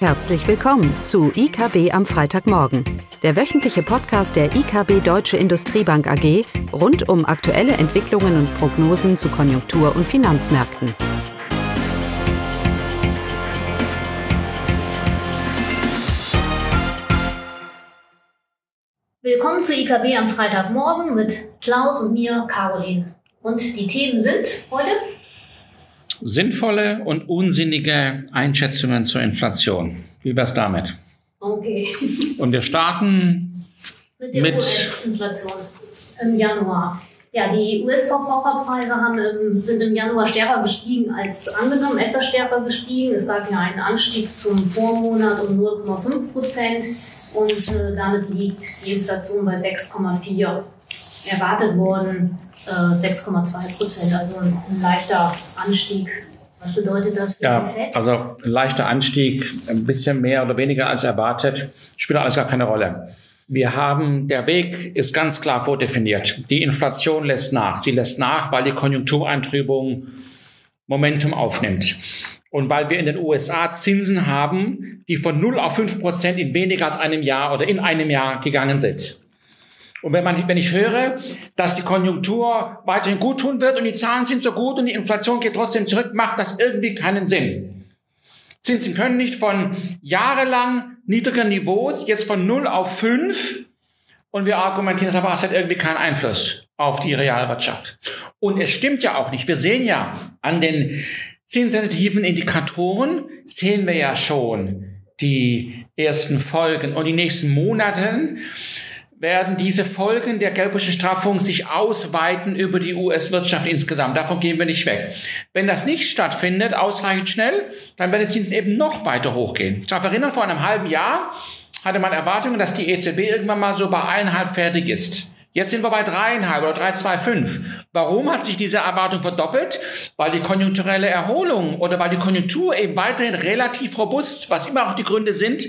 Herzlich willkommen zu IKB am Freitagmorgen, der wöchentliche Podcast der IKB Deutsche Industriebank AG rund um aktuelle Entwicklungen und Prognosen zu Konjunktur- und Finanzmärkten. Willkommen zu IKB am Freitagmorgen mit Klaus und mir, Caroline. Und die Themen sind heute sinnvolle und unsinnige Einschätzungen zur Inflation. Wie wär's damit? Okay. Und wir starten mit der US-Inflation im Januar. Ja, die US-Verbraucherpreise im, sind im Januar stärker gestiegen als angenommen, etwas stärker gestiegen. Es gab ja einen Anstieg zum Vormonat um 0,5 Prozent und äh, damit liegt die Inflation bei 6,4. Erwartet worden 6,2 Prozent, also ein, ein leichter Anstieg. Was bedeutet das für ja, den FED? also ein leichter Anstieg, ein bisschen mehr oder weniger als erwartet, spielt alles gar keine Rolle. Wir haben, der Weg ist ganz klar vordefiniert. Die Inflation lässt nach. Sie lässt nach, weil die Konjunktureintrübung Momentum aufnimmt. Und weil wir in den USA Zinsen haben, die von 0 auf 5 Prozent in weniger als einem Jahr oder in einem Jahr gegangen sind. Und wenn, man, wenn ich höre, dass die Konjunktur weiterhin gut tun wird und die Zahlen sind so gut und die Inflation geht trotzdem zurück, macht das irgendwie keinen Sinn. Zinsen können nicht von jahrelang niedrigen Niveaus jetzt von 0 auf 5 und wir argumentieren, das aber es hat irgendwie keinen Einfluss auf die Realwirtschaft. Und es stimmt ja auch nicht. Wir sehen ja an den zinssensitiven Indikatoren, sehen wir ja schon die ersten Folgen und die nächsten Monaten werden diese Folgen der geldpolitischen Straffung sich ausweiten über die US-Wirtschaft insgesamt. Davon gehen wir nicht weg. Wenn das nicht stattfindet, ausreichend schnell, dann werden die Zinsen eben noch weiter hochgehen. Ich darf erinnern, vor einem halben Jahr hatte man Erwartungen, dass die EZB irgendwann mal so bei eineinhalb fertig ist. Jetzt sind wir bei dreieinhalb oder 3,25. Warum hat sich diese Erwartung verdoppelt? Weil die konjunkturelle Erholung oder weil die Konjunktur eben weiterhin relativ robust, was immer auch die Gründe sind,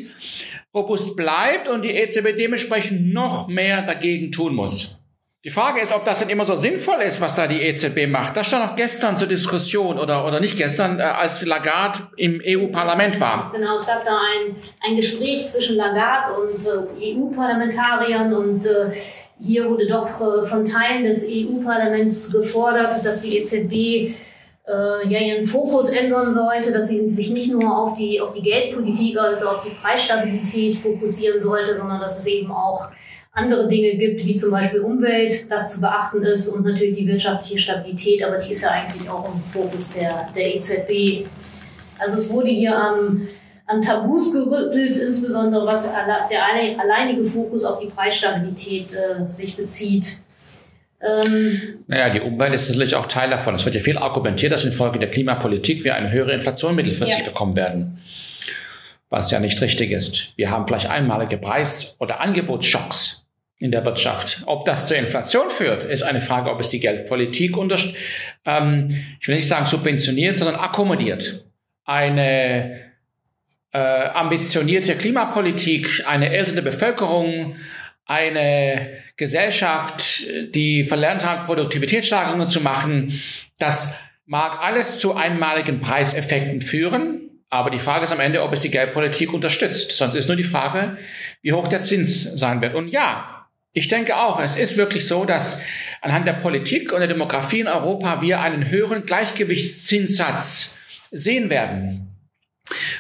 robust bleibt und die EZB dementsprechend noch mehr dagegen tun muss. Die Frage ist, ob das denn immer so sinnvoll ist, was da die EZB macht. Das stand auch gestern zur Diskussion oder, oder nicht gestern, äh, als Lagarde im EU-Parlament war. Genau, es gab da ein, ein Gespräch zwischen Lagarde und äh, EU-Parlamentariern und äh, hier wurde doch äh, von Teilen des EU-Parlaments gefordert, dass die EZB äh, ja ihren Fokus ändern sollte, dass sie sich nicht nur auf die, auf die Geldpolitik, also auf die Preisstabilität fokussieren sollte, sondern dass es eben auch andere Dinge gibt, wie zum Beispiel Umwelt, das zu beachten ist und natürlich die wirtschaftliche Stabilität, aber die ist ja eigentlich auch im Fokus der, der EZB. Also es wurde hier am, an Tabus gerüttelt, insbesondere was der alleinige Fokus auf die Preisstabilität äh, sich bezieht. Ähm, naja, die Umwelt ist natürlich auch Teil davon. Es wird ja viel argumentiert, dass infolge der Klimapolitik wir eine höhere Inflation mittelfristig ja. bekommen werden. Was ja nicht richtig ist. Wir haben vielleicht einmalige Preis- oder Angebotsschocks in der Wirtschaft. Ob das zur Inflation führt, ist eine Frage, ob es die Geldpolitik unter, ähm, ich will nicht sagen subventioniert, sondern akkommodiert. Eine äh, ambitionierte Klimapolitik, eine ältere Bevölkerung, eine Gesellschaft, die verlernt hat, Produktivitätssteigerungen zu machen, das mag alles zu einmaligen Preiseffekten führen, aber die Frage ist am Ende, ob es die Geldpolitik unterstützt. Sonst ist nur die Frage, wie hoch der Zins sein wird. Und ja, ich denke auch, es ist wirklich so, dass anhand der Politik und der Demografie in Europa wir einen höheren Gleichgewichtszinssatz sehen werden.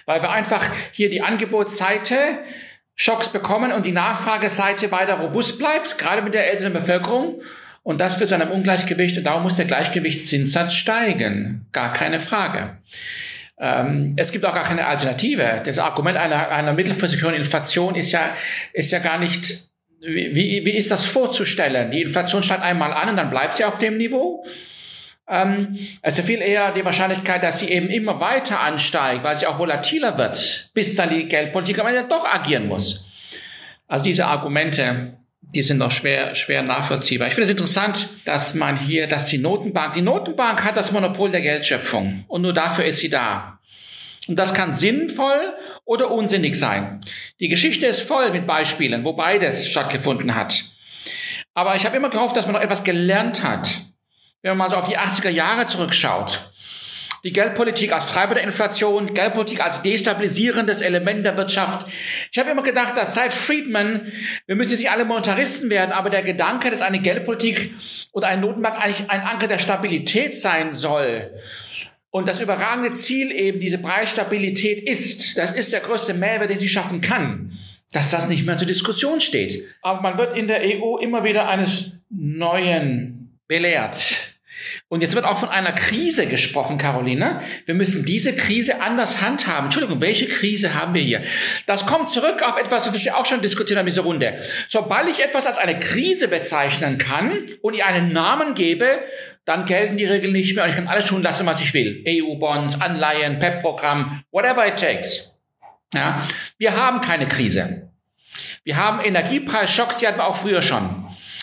Weil wir einfach hier die Angebotsseite Schocks bekommen und die Nachfrageseite weiter robust bleibt, gerade mit der älteren Bevölkerung. Und das führt zu einem Ungleichgewicht und darum muss der Gleichgewichtszinssatz steigen. Gar keine Frage. Ähm, es gibt auch gar keine Alternative. Das Argument einer, einer mittelfristig höheren Inflation ist ja, ist ja gar nicht, wie, wie ist das vorzustellen? Die Inflation steigt einmal an und dann bleibt sie auf dem Niveau. Ähm, also viel eher die Wahrscheinlichkeit, dass sie eben immer weiter ansteigt, weil sie auch volatiler wird, bis dann die Geldpolitik am Ende doch agieren muss. Also diese Argumente, die sind noch schwer, schwer nachvollziehbar. Ich finde es interessant, dass man hier, dass die Notenbank, die Notenbank hat das Monopol der Geldschöpfung und nur dafür ist sie da. Und das kann sinnvoll oder unsinnig sein. Die Geschichte ist voll mit Beispielen, wo beides stattgefunden hat. Aber ich habe immer gehofft, dass man noch etwas gelernt hat wenn man mal so auf die 80er Jahre zurückschaut, Die Geldpolitik als Treiber der Inflation, Geldpolitik als destabilisierendes Element der Wirtschaft. Ich habe immer gedacht, dass seit Friedman, wir müssen nicht alle Monetaristen werden, aber der Gedanke, dass eine Geldpolitik oder eine Notenbank eigentlich ein Anker der Stabilität sein soll, und das überragende Ziel eben diese Preisstabilität ist, das ist der größte Mehrwert, den sie schaffen kann, dass das nicht mehr zur Diskussion steht. Aber man wird in der EU immer wieder eines Neuen belehrt. Und jetzt wird auch von einer Krise gesprochen, Caroline. Wir müssen diese Krise anders handhaben. Entschuldigung, welche Krise haben wir hier? Das kommt zurück auf etwas, was wir auch schon diskutiert haben in dieser Runde. Sobald ich etwas als eine Krise bezeichnen kann und ihr einen Namen gebe, dann gelten die Regeln nicht mehr und ich kann alles tun lassen, was ich will. EU-Bonds, Anleihen, PEP-Programm, whatever it takes. Ja, wir haben keine Krise. Wir haben Energiepreisschocks, die hatten wir auch früher schon.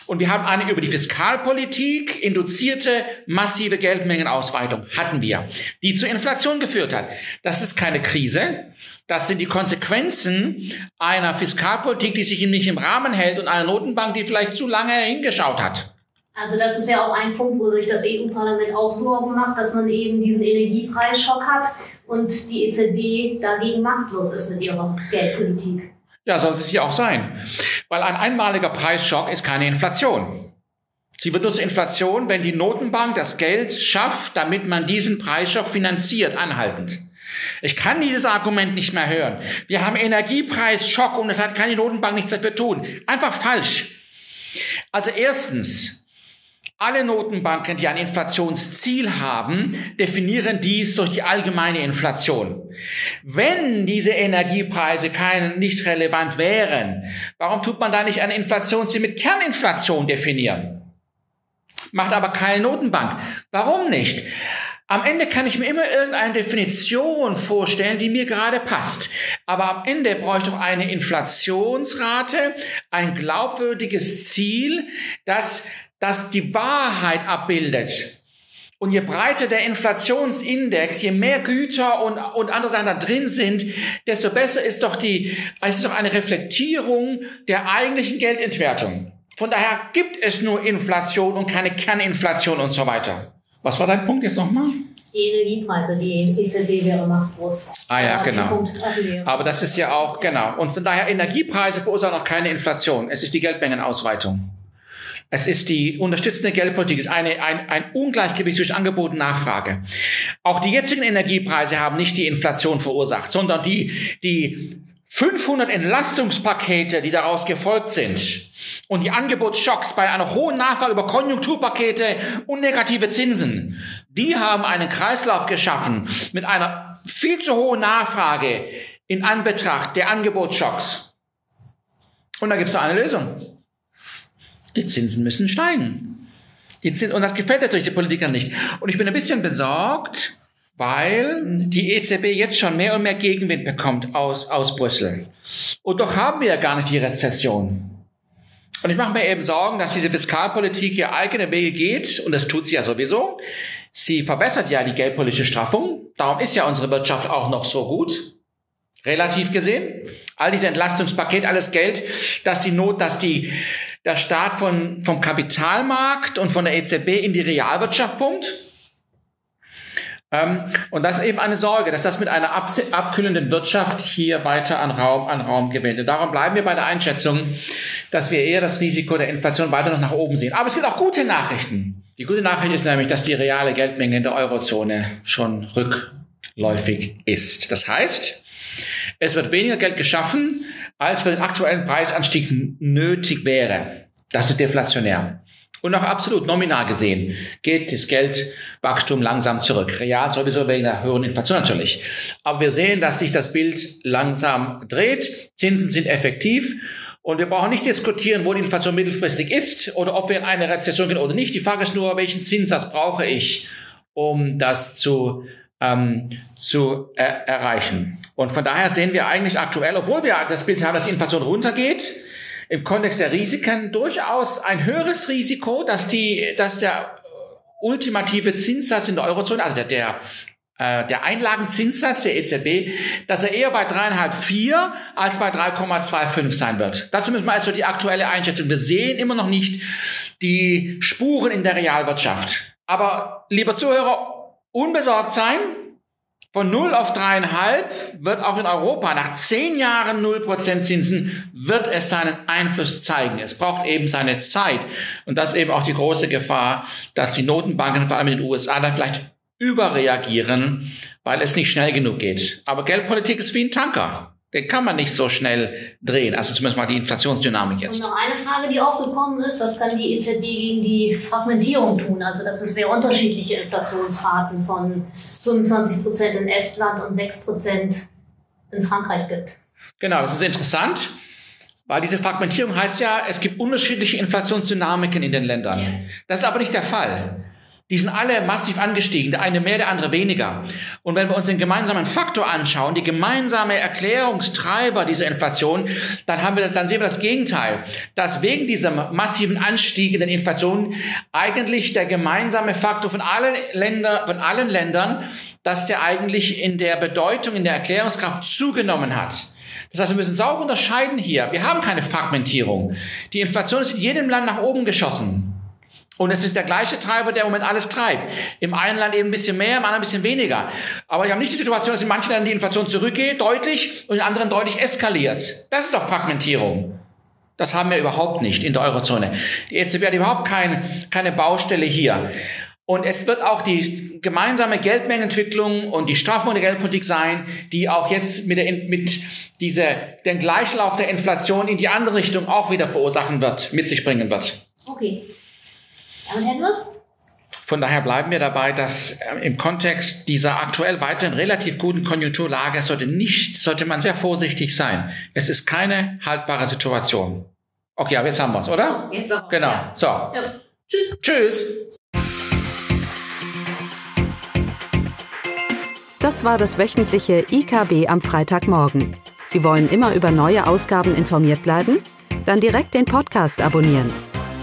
Und wir haben eine über die Fiskalpolitik induzierte massive Geldmengenausweitung, hatten wir, die zur Inflation geführt hat. Das ist keine Krise. Das sind die Konsequenzen einer Fiskalpolitik, die sich nicht im Rahmen hält und einer Notenbank, die vielleicht zu lange hingeschaut hat. Also das ist ja auch ein Punkt, wo sich das EU-Parlament auch Sorgen macht, dass man eben diesen Energiepreisschock hat und die EZB dagegen machtlos ist mit ihrer Geldpolitik. Ja, sollte es ja auch sein. Weil ein einmaliger Preisschock ist keine Inflation. Sie zur Inflation, wenn die Notenbank das Geld schafft, damit man diesen Preisschock finanziert, anhaltend. Ich kann dieses Argument nicht mehr hören. Wir haben Energiepreisschock und es hat keine Notenbank nichts dafür tun. Einfach falsch. Also erstens, alle Notenbanken, die ein Inflationsziel haben, definieren dies durch die allgemeine Inflation. Wenn diese Energiepreise kein, nicht relevant wären, warum tut man da nicht ein Inflationsziel mit Kerninflation definieren? Macht aber keine Notenbank. Warum nicht? Am Ende kann ich mir immer irgendeine Definition vorstellen, die mir gerade passt. Aber am Ende brauche ich doch eine Inflationsrate, ein glaubwürdiges Ziel, das das die Wahrheit abbildet. Und je breiter der Inflationsindex, je mehr Güter und, und andere Sachen da drin sind, desto besser ist doch die, es ist doch eine Reflektierung der eigentlichen Geldentwertung. Von daher gibt es nur Inflation und keine Kerninflation und so weiter. Was war dein Punkt jetzt nochmal? Die Energiepreise, die EZB wäre machtlos. Ah ja, genau. Aber das ist ja auch, genau. Und von daher Energiepreise verursachen auch keine Inflation. Es ist die Geldmengenausweitung. Es ist die unterstützende Geldpolitik, es ist eine, ein, ein Ungleichgewicht zwischen Angebot und Nachfrage. Auch die jetzigen Energiepreise haben nicht die Inflation verursacht, sondern die, die 500 Entlastungspakete, die daraus gefolgt sind und die Angebotsschocks bei einer hohen Nachfrage über Konjunkturpakete und negative Zinsen, die haben einen Kreislauf geschaffen mit einer viel zu hohen Nachfrage in Anbetracht der Angebotsschocks. Und da gibt es eine Lösung. Die Zinsen müssen steigen. Die Zinsen, und das gefällt natürlich den Politikern nicht. Und ich bin ein bisschen besorgt, weil die EZB jetzt schon mehr und mehr Gegenwind bekommt aus, aus Brüssel. Und doch haben wir ja gar nicht die Rezession. Und ich mache mir eben Sorgen, dass diese Fiskalpolitik hier eigene Wege geht, und das tut sie ja sowieso. Sie verbessert ja die geldpolitische Straffung. Darum ist ja unsere Wirtschaft auch noch so gut. Relativ gesehen. All diese Entlastungspaket, alles Geld, dass die Not, dass die der Staat von, vom Kapitalmarkt und von der EZB in die Realwirtschaft pumpt. Ähm, und das ist eben eine Sorge, dass das mit einer abkühlenden Wirtschaft hier weiter an Raum, an Raum gewinnt. Und darum bleiben wir bei der Einschätzung, dass wir eher das Risiko der Inflation weiter noch nach oben sehen. Aber es gibt auch gute Nachrichten. Die gute Nachricht ist nämlich, dass die reale Geldmenge in der Eurozone schon rückläufig ist. Das heißt, es wird weniger Geld geschaffen, als für den aktuellen Preisanstieg nötig wäre. Das ist deflationär. Und auch absolut nominal gesehen geht das Geldwachstum langsam zurück. Real sowieso wegen der höheren Inflation natürlich. Aber wir sehen, dass sich das Bild langsam dreht. Zinsen sind effektiv. Und wir brauchen nicht diskutieren, wo die Inflation mittelfristig ist oder ob wir in eine Rezession gehen oder nicht. Die Frage ist nur, welchen Zinssatz brauche ich, um das zu ähm, zu äh, erreichen. Und von daher sehen wir eigentlich aktuell, obwohl wir das Bild haben, dass die Inflation runtergeht, im Kontext der Risiken durchaus ein höheres Risiko, dass die, dass der ultimative Zinssatz in der Eurozone, also der, der äh, der Einlagenzinssatz der EZB, dass er eher bei dreieinhalb vier als bei 3,25 sein wird. Dazu müssen wir also die aktuelle Einschätzung. Wir sehen immer noch nicht die Spuren in der Realwirtschaft. Aber lieber Zuhörer, unbesorgt sein. Von 0 auf 3,5 wird auch in Europa nach 10 Jahren 0% Zinsen, wird es seinen Einfluss zeigen. Es braucht eben seine Zeit. Und das ist eben auch die große Gefahr, dass die Notenbanken, vor allem in den USA, da vielleicht überreagieren, weil es nicht schnell genug geht. Aber Geldpolitik ist wie ein Tanker. Den kann man nicht so schnell drehen. Also zumindest mal die Inflationsdynamik jetzt. Und noch eine Frage, die aufgekommen ist, was kann die EZB gegen die Fragmentierung tun? Also dass es sehr unterschiedliche Inflationsraten von 25 Prozent in Estland und 6 Prozent in Frankreich gibt. Genau, das ist interessant. Weil diese Fragmentierung heißt ja, es gibt unterschiedliche Inflationsdynamiken in den Ländern. Das ist aber nicht der Fall. Die sind alle massiv angestiegen, der eine mehr, der andere weniger. Und wenn wir uns den gemeinsamen Faktor anschauen, die gemeinsame Erklärungstreiber dieser Inflation, dann haben wir das, dann sehen wir das Gegenteil, dass wegen diesem massiven Anstieg in den Inflation eigentlich der gemeinsame Faktor von allen Ländern, von allen Ländern, dass der eigentlich in der Bedeutung, in der Erklärungskraft zugenommen hat. Das heißt, wir müssen sauber unterscheiden hier. Wir haben keine Fragmentierung. Die Inflation ist in jedem Land nach oben geschossen. Und es ist der gleiche Treiber, der im Moment alles treibt. Im einen Land eben ein bisschen mehr, im anderen ein bisschen weniger. Aber wir haben nicht die Situation, dass in manchen Ländern die Inflation zurückgeht, deutlich, und in anderen deutlich eskaliert. Das ist auch Fragmentierung. Das haben wir überhaupt nicht in der Eurozone. Die EZB hat überhaupt kein, keine Baustelle hier. Und es wird auch die gemeinsame Geldmengenentwicklung und die Straffung der Geldpolitik sein, die auch jetzt mit, der, mit dieser, den Gleichlauf der Inflation in die andere Richtung auch wieder verursachen wird, mit sich bringen wird. Okay. Damit hätten wir Von daher bleiben wir dabei, dass äh, im Kontext dieser aktuell weiterhin relativ guten Konjunkturlage sollte nicht, sollte man sehr vorsichtig sein. Es ist keine haltbare Situation. Okay, aber jetzt haben wir es, oder? Jetzt auch. Genau. Ja. So. Ja. Tschüss. Tschüss. Das war das wöchentliche IKB am Freitagmorgen. Sie wollen immer über neue Ausgaben informiert bleiben? Dann direkt den Podcast abonnieren